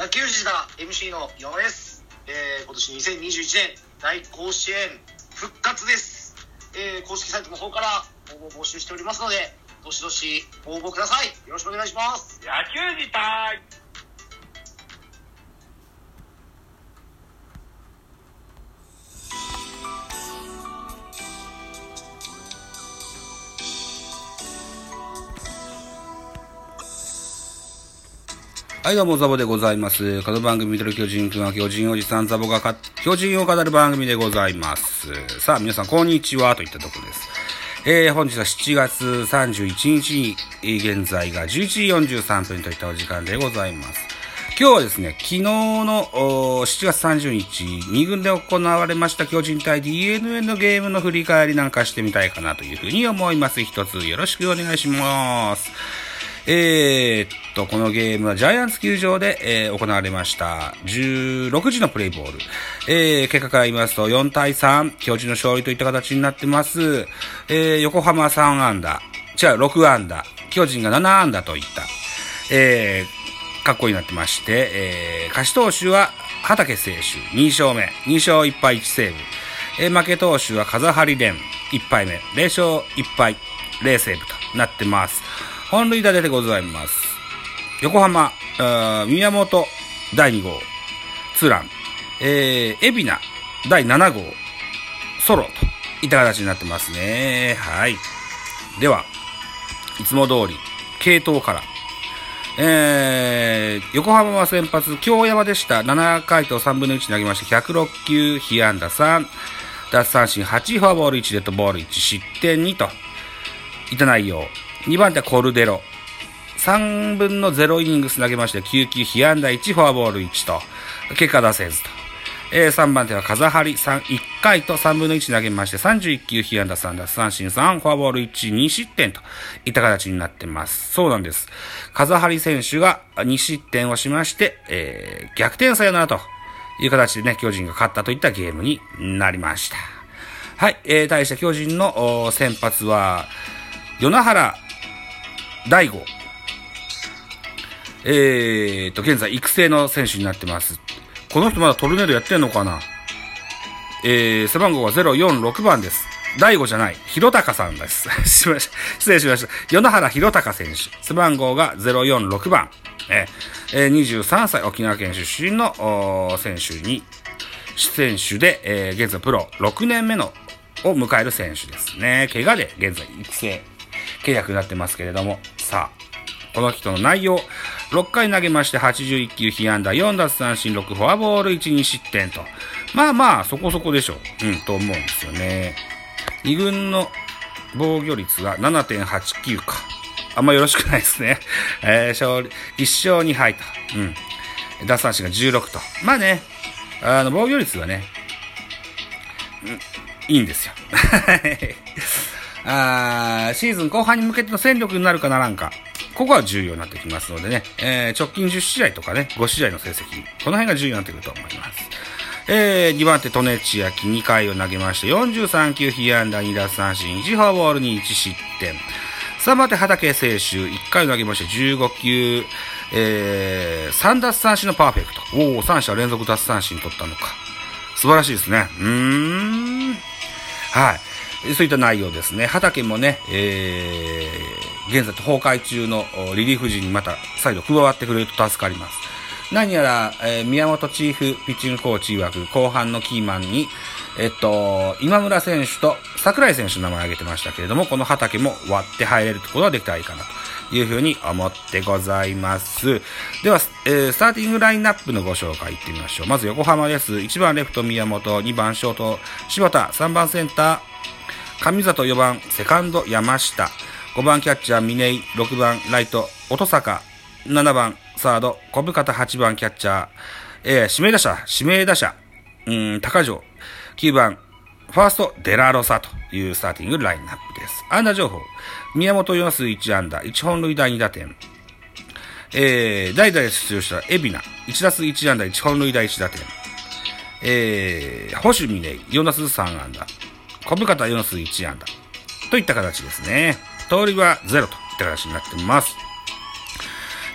野球児だ MC の山です、えー、今年2021年大甲子園復活です、えー、公式サイトの方から応募募集しておりますのでどしどし応募ください。よろしくお願いします。野球自はい、どうも、ザボでございます。この番組、ミドル巨人くんは巨人おじさんザボが巨人を語る番組でございます。さあ、皆さん、こんにちは、といったところです。えー、本日は7月31日に、現在が11時43分といったお時間でございます。今日はですね、昨日の7月30日、2軍で行われました巨人対 DNA のゲームの振り返りなんかしてみたいかなというふうに思います。一つよろしくお願いします。えー、っと、このゲームはジャイアンツ球場で、えー行われました。16時のプレイボール。えー、結果から言いますと、4対3、巨人の勝利といった形になってます。えー、横浜3安打。違う、6安打。巨人が7安打といった。えー、格好になってまして、えー、勝ち投手は畠選手、2勝目、2勝1敗1セーブ。えー負け投手は風張蓮、1敗目、0勝1敗、0セーブとなってます。本塁打でございます。横浜、宮本、第2号、ツーラン、えー、海老名、第7号、ソロといった形になってますね。はい。では、いつも通り、系統から。えー、横浜は先発、京山でした。7回と3分の1投げまして、106球、被安打3、奪三振8、フォアボール1、デッドボール1、失点2と、いった内容。2番手はコルデロ。3分の0イニングス投げまして、9球、被安打1、フォアボール1と、結果出せずと。えー、3番手は風張り、3、1回と3分の1投げまして、31球、被安打3、奪三振3、フォアボール1、2失点といった形になってます。そうなんです。風張り選手が2失点をしまして、えー、逆転サヨナラという形でね、巨人が勝ったといったゲームになりました。はい、えー、対して巨人の先発は、米原大吾。えーと、現在育成の選手になってます。この人まだトルネードやってんのかな？えー、背番号は046番です。大悟じゃない、弘隆さんです。失礼しました。米原弘隆選手。背番号が046番。えー23歳、沖縄県出身の選手に、選手で、えー現在プロ6年目の、を迎える選手ですね。怪我で現在育成契約になってますけれども、さあ、この人の内容、6回投げまして81球被安打、4奪三振、6フォアボール、1、2失点と。まあまあ、そこそこでしょう。うん、と思うんですよね。2軍の防御率は7.89か。あんまよろしくないですね。えー、勝利、1勝2敗と。うん。奪三振が16と。まあね、あの、防御率はね、んいいんですよ。あーシーズン後半に向けての戦力になるかならんか。ここは重要になってきますのでね、えー直近10試合とかね、5試合の成績、この辺が重要になってくると思います。えー、2番手、トネチアキ2回を投げまして、43球、被安打2奪三振、1フォアボールに1失点。3番手、畠選手、1回を投げまして、15球、えー、3奪三振のパーフェクト。おお、3者連続奪三振取ったのか。素晴らしいですね。うーん。はい。そういった内容ですね。畑もね、えー、現在崩壊中のリリーフ陣にまた再度加わってくれると助かります。何やら、えー宮本チーフピッチングコーチ曰く後半のキーマンに、えっと、今村選手と桜井選手の名前を挙げてましたけれども、この畑も割って入れるところができたらいいかなというふうに思ってございます。では、えースターティングラインナップのご紹介いってみましょう。まず横浜です。1番レフト宮本、2番ショート柴田、3番センター上里4番、セカンド山下、5番キャッチャー峰井、6番ライト音坂、7番サード小深田、8番キャッチャー、えー指名打者、指名打者、うん、高城、9番ファーストデラロサというスターティングラインナップです。安打情報、宮本4数1安打、1本塁打2打点、えー、代打で出場した海老名、1打数1安打、1本塁打1打点、えー、星峰井、4打数3安打、小深田4打数1安打。といった形ですね。通りはゼロといった形になってます。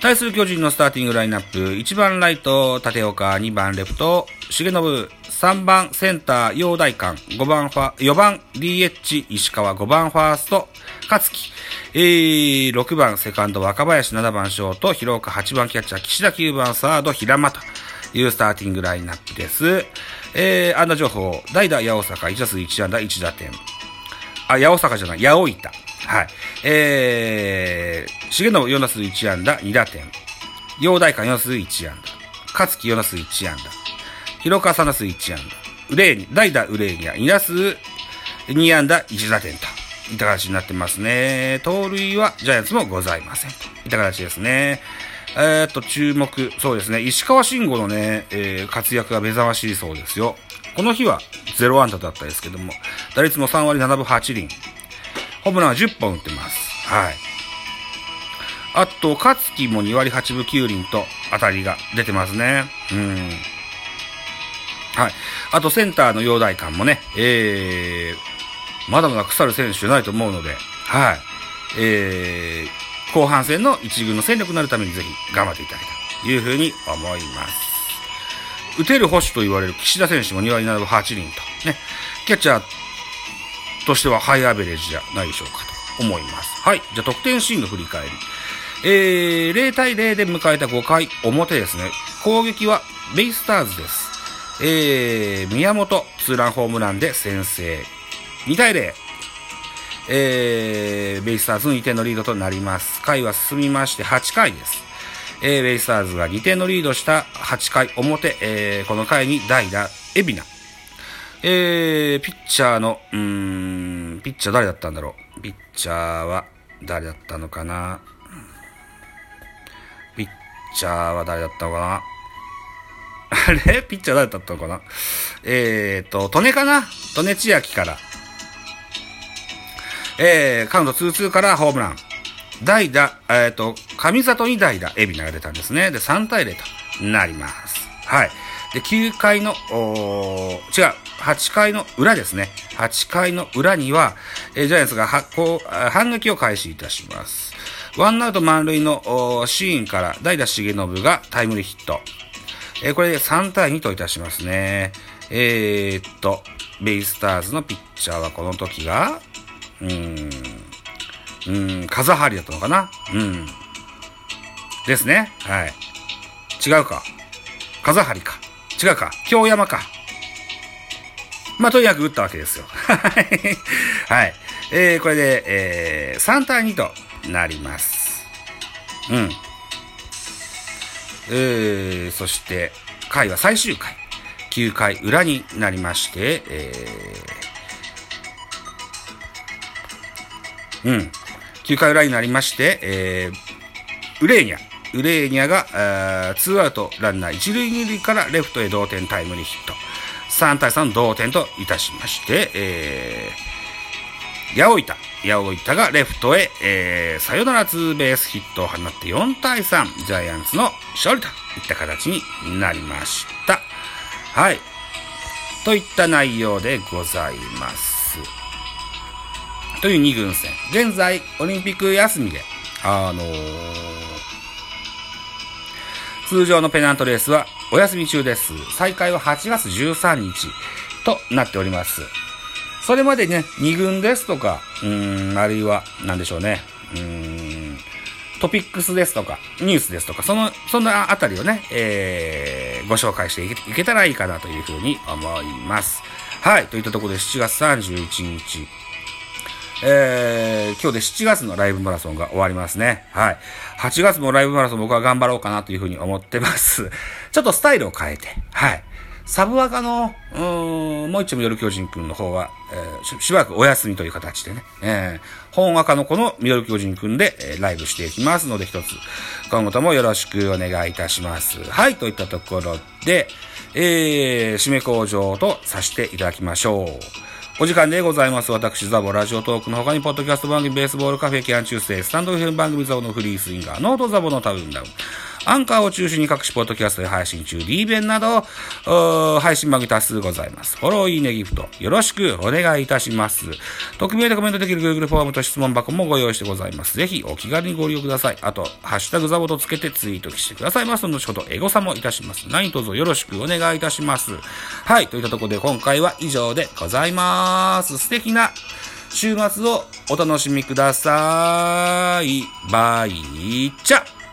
対する巨人のスターティングラインナップ、1番ライト、立岡、2番レフト、重信、3番センター、陽大館、5番ファ、4番 DH、石川、5番ファースト、勝木、えー、6番セカンド、若林、7番ショート、広岡、8番キャッチャー、岸田、9番サード、平間というスターティングラインナップです。えー、安打情報、代打、八尾坂、1打数1安打、1打点。あ、八尾坂じゃない、八尾板。はい。えー、重信4打数1安打、2打点。陽大館4打数1安打。勝木4打数1安打。広川3打数1安打。ウレーニ、代打ウレーニア2打数2安打1打点と。いった形になってますね。盗塁はジャイアンツもございません。いった形ですね。えー、っと、注目、そうですね、石川慎吾のね、えー、活躍が目覚ましいそうですよ。この日は0安打だったですけども、打率も3割7分8厘。ホームランは10本打ってます。はい。あと、勝木も2割8分9厘と当たりが出てますね。うん。はい。あと、センターの陽大館もね、えー、まだまだ腐る選手じゃないと思うので、はい。えー、後半戦の一軍の戦力になるためにぜひ頑張っていただきたいというふうに思います。打てる保守と言われる岸田選手も2割7分8厘と、ね、キャッチャーとしてはハイアベレージじゃないでしょうかと思います。はい。じゃあ得点シーンの振り返り。えー、0対0で迎えた5回表ですね。攻撃はベイスターズです。えー、宮本、ツーランホームランで先制。2対0。えー、ベイスターズの2点のリードとなります。回は進みまして8回です。えー、ベイスターズが2点のリードした8回表、えー、この回に代打、エビナ。えー、ピッチャーの、うーん、ピッチャー誰だったんだろう。ピッチャーは誰だったのかな。ピッチャーは誰だったのかな。あれ？ピッチャー誰だったのかなえーと、トネかな？トネ千秋から。えー、カウント2-2からホームラン。代打、えっ、ー、と、上里に代打、エビナが出たんですね。で、3対0となります。はい。で、9回の、お違う、8回の裏ですね。8回の裏には、えー、ジャイアンツがはこう反撃を開始いたします。ワンアウト満塁のシーンから代打重信がタイムリーヒット。えー、これで3対2といたしますね。えー、っと、ベイスターズのピッチャーはこの時が、うーん、うん、風張りだったのかなうん。ですね。はい。違うか。風張りか。違うか。京山か。まあ、とにかく打ったわけですよ。はい。えー、これで、えー、3対2となります。うん。えー、そして、回は最終回。9回裏になりまして、えー、うん。9回裏になりまして、えー、ウレーニャ。ウレーニャが、ツーアウトランナー1塁2塁からレフトへ同点タイムリーヒット。3対3同点といたしまして、えー、八百板。八百板がレフトへ、えー、サヨナラツーベースヒットを放って4対3、ジャイアンツの勝利といった形になりました。はい。といった内容でございます。という2軍戦。現在、オリンピック休みで、あのー通常のペナントレースはお休み中です。再開は8月13日となっております。それまでね、2軍ですとか、うん、あるいは、なんでしょうね、うん、トピックスですとか、ニュースですとか、その、そんなあたりをね、えー、ご紹介していけいけたらいいかなというふうに思います。はい、といったところで7月31日、えー、今日で7月のライブマラソンが終わりますね。はい。8月もライブマラソン僕は頑張ろうかなというふうに思ってます。ちょっとスタイルを変えて、はい。サブアカの、うーん、もう一丁ミドル巨人くんの方は、えー、しばらくお休みという形でね、えー、本赤の子のミドル巨人くんで、えー、ライブしていきますので、一つ、今後ともよろしくお願いいたします。はい、といったところで、えー、締め工場とさせていただきましょう。お時間でございます。私、ザボラジオトークの他に、ポッドキャスト番組、ベースボールカフェ、キャン中世、スタンドフィル番組ザボのフリースインガー、ノートザボのタウンダウン、アンカーを中心に各種ポッドキャストで配信中、D 弁など、配信番組多数ございます。フォロー、いいね、ギフト、よろしくお願いいたします。匿名でコメントできる Google フォームと質問箱もご用意してございます。ぜひお気軽にご利用ください。あと、ハッシュタグザボとつけてツイートしてくださいますので、後ほどエゴサもいたします。何卒よろしくお願いいたします。はい、といったところで今回は以上でございます。素敵な週末をお楽しみください。バイチャ